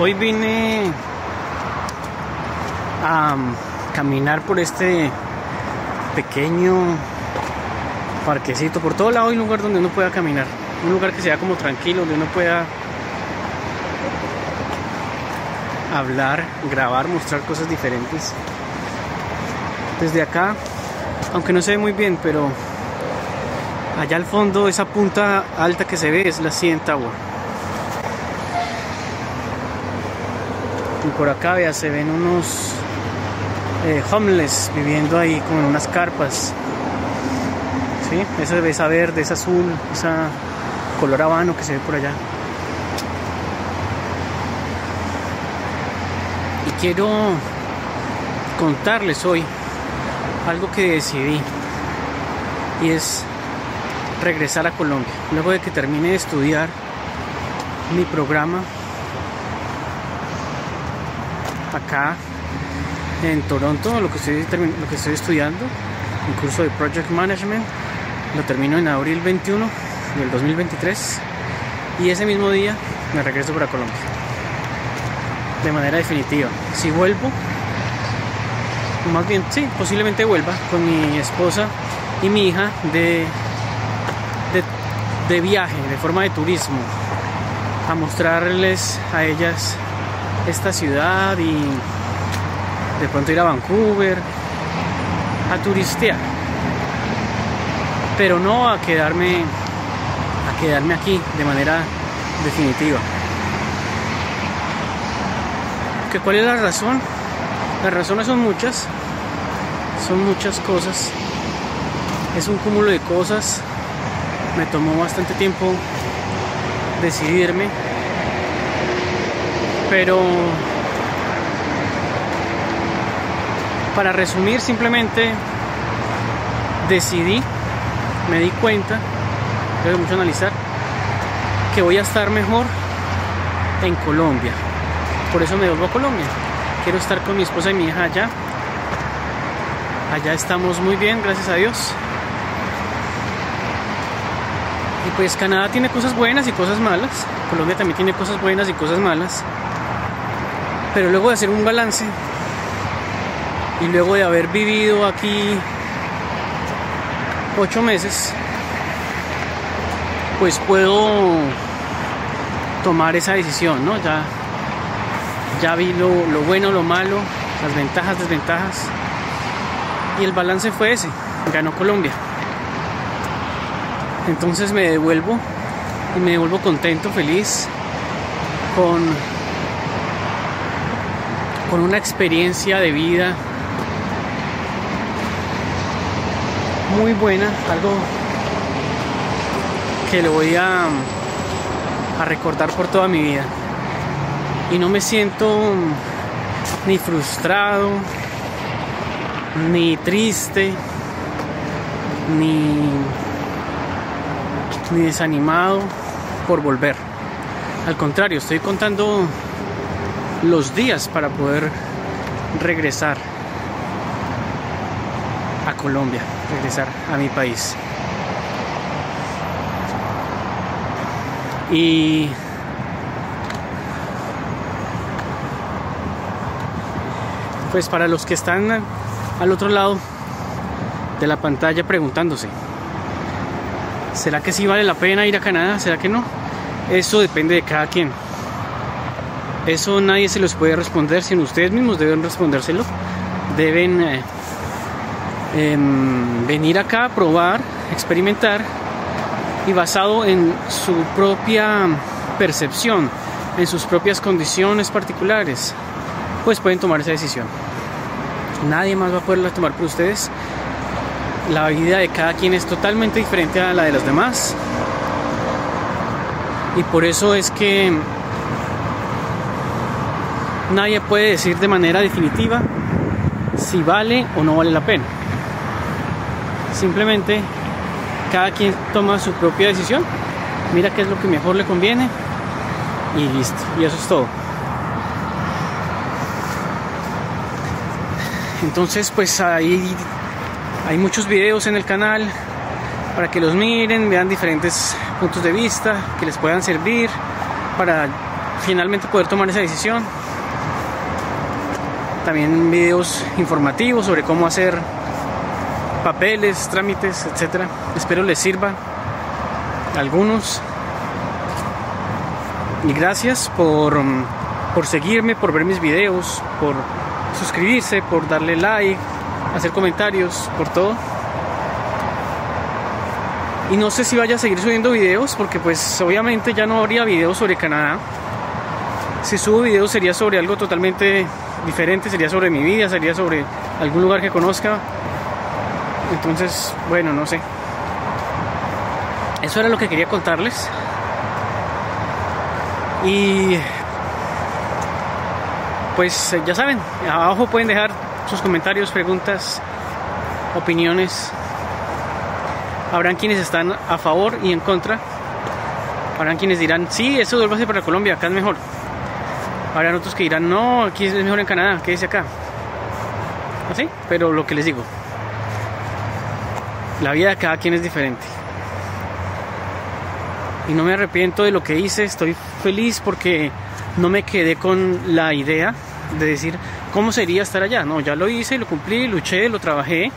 Hoy vine a caminar por este pequeño parquecito. Por todo lado hay un lugar donde uno pueda caminar. Un lugar que sea como tranquilo, donde uno pueda hablar, grabar, mostrar cosas diferentes. Desde acá, aunque no se ve muy bien, pero allá al fondo esa punta alta que se ve es la CN. Y por acá se ven unos eh, homeless viviendo ahí como unas carpas. ¿Sí? Esa, esa verde, esa azul, esa color habano que se ve por allá. Y quiero contarles hoy algo que decidí y es regresar a Colombia. Luego de que termine de estudiar mi programa acá en Toronto, lo que estoy, lo que estoy estudiando, un curso de Project Management, lo termino en abril 21 del 2023 y ese mismo día me regreso para Colombia de manera definitiva. Si vuelvo, más bien sí, posiblemente vuelva con mi esposa y mi hija de, de, de viaje, de forma de turismo, a mostrarles a ellas esta ciudad y de pronto ir a Vancouver a turistear. Pero no a quedarme a quedarme aquí de manera definitiva. ¿Que ¿cuál es la razón? las razones son muchas. Son muchas cosas. Es un cúmulo de cosas. Me tomó bastante tiempo decidirme pero para resumir simplemente decidí, me di cuenta, de mucho analizar, que voy a estar mejor en Colombia. Por eso me vuelvo a Colombia. Quiero estar con mi esposa y mi hija allá. Allá estamos muy bien, gracias a Dios. Y pues Canadá tiene cosas buenas y cosas malas. Colombia también tiene cosas buenas y cosas malas. Pero luego de hacer un balance y luego de haber vivido aquí ocho meses, pues puedo tomar esa decisión, ¿no? Ya, ya vi lo, lo bueno, lo malo, las ventajas, desventajas. Y el balance fue ese, ganó Colombia. Entonces me devuelvo y me devuelvo contento, feliz, con con una experiencia de vida muy buena, algo que lo voy a, recordar por toda mi vida. Y no me siento ni frustrado, ni triste, ni desanimado por volver. Al contrario, estoy contando los días para poder regresar a Colombia, regresar a mi país. Y pues para los que están al otro lado de la pantalla preguntándose, ¿será que sí vale la pena ir a Canadá? ¿Será que no? Eso depende de cada quien. Eso nadie se los puede responder, sino ustedes mismos deben respondérselo. Deben eh, em, venir acá probar, experimentar y basado en su propia percepción, en sus propias condiciones particulares, pues pueden tomar esa decisión. Nadie más va a poderla tomar por ustedes. La vida de cada quien es totalmente diferente a la de los demás. Y por eso es que nadie puede decir de manera definitiva si vale o no vale la pena. Simplemente cada quien toma su propia decisión, mira qué es lo que mejor le conviene y listo. Y eso es todo. Entonces pues ahí hay muchos videos en el canal para que los miren, vean diferentes puntos de vista que les puedan servir para finalmente poder tomar esa decisión. También videos informativos sobre cómo hacer papeles, trámites, etcétera. Espero les sirva algunos. Y gracias por, por seguirme, por ver mis videos, por suscribirse, por darle like, hacer comentarios, por todo. Y no sé si vaya a seguir subiendo videos porque pues obviamente ya no habría videos sobre Canadá. Si subo videos sería sobre algo totalmente diferente, sería sobre mi vida, sería sobre algún lugar que conozca. Entonces, bueno, no sé. Eso era lo que quería contarles. Y pues ya saben, abajo pueden dejar sus comentarios, preguntas, opiniones. Habrán quienes están a favor y en contra. Habrán quienes dirán, sí, eso ser para Colombia, acá es mejor. Habrán otros que dirán, no, aquí es mejor en Canadá, que dice acá. Así, pero lo que les digo, la vida de cada quien es diferente. Y no me arrepiento de lo que hice, estoy feliz porque no me quedé con la idea de decir cómo sería estar allá. No, ya lo hice, lo cumplí, luché, lo trabajé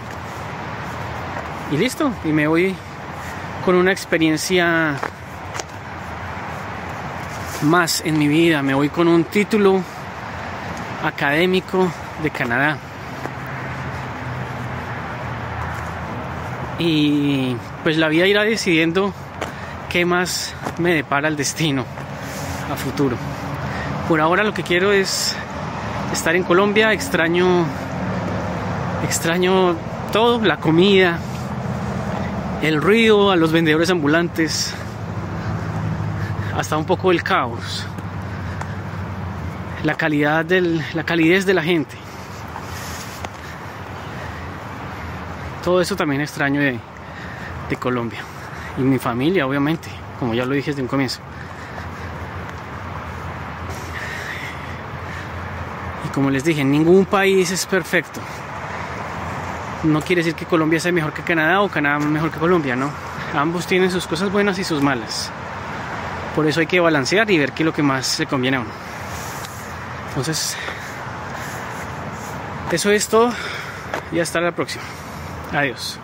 y listo. Y me voy con una experiencia más en mi vida. Me voy con un título académico de Canadá. Y pues la vida irá decidiendo qué más me depara el destino a futuro. Por ahora lo que quiero es estar en Colombia, extraño extraño todo, la comida, el ruido, a los vendedores ambulantes, hasta un poco el caos, la calidad del, la calidez de la gente. Todo eso también extraño de, de Colombia y mi familia, obviamente, como ya lo dije desde un comienzo. Y como les dije, ningún país es perfecto no quiere decir que Colombia sea mejor que Canadá o Canadá mejor que Colombia, ¿no? Ambos tienen sus cosas buenas y sus malas. Por eso hay que balancear y ver qué es lo que más le conviene a uno. Entonces, eso es todo y hasta la próxima. Adiós.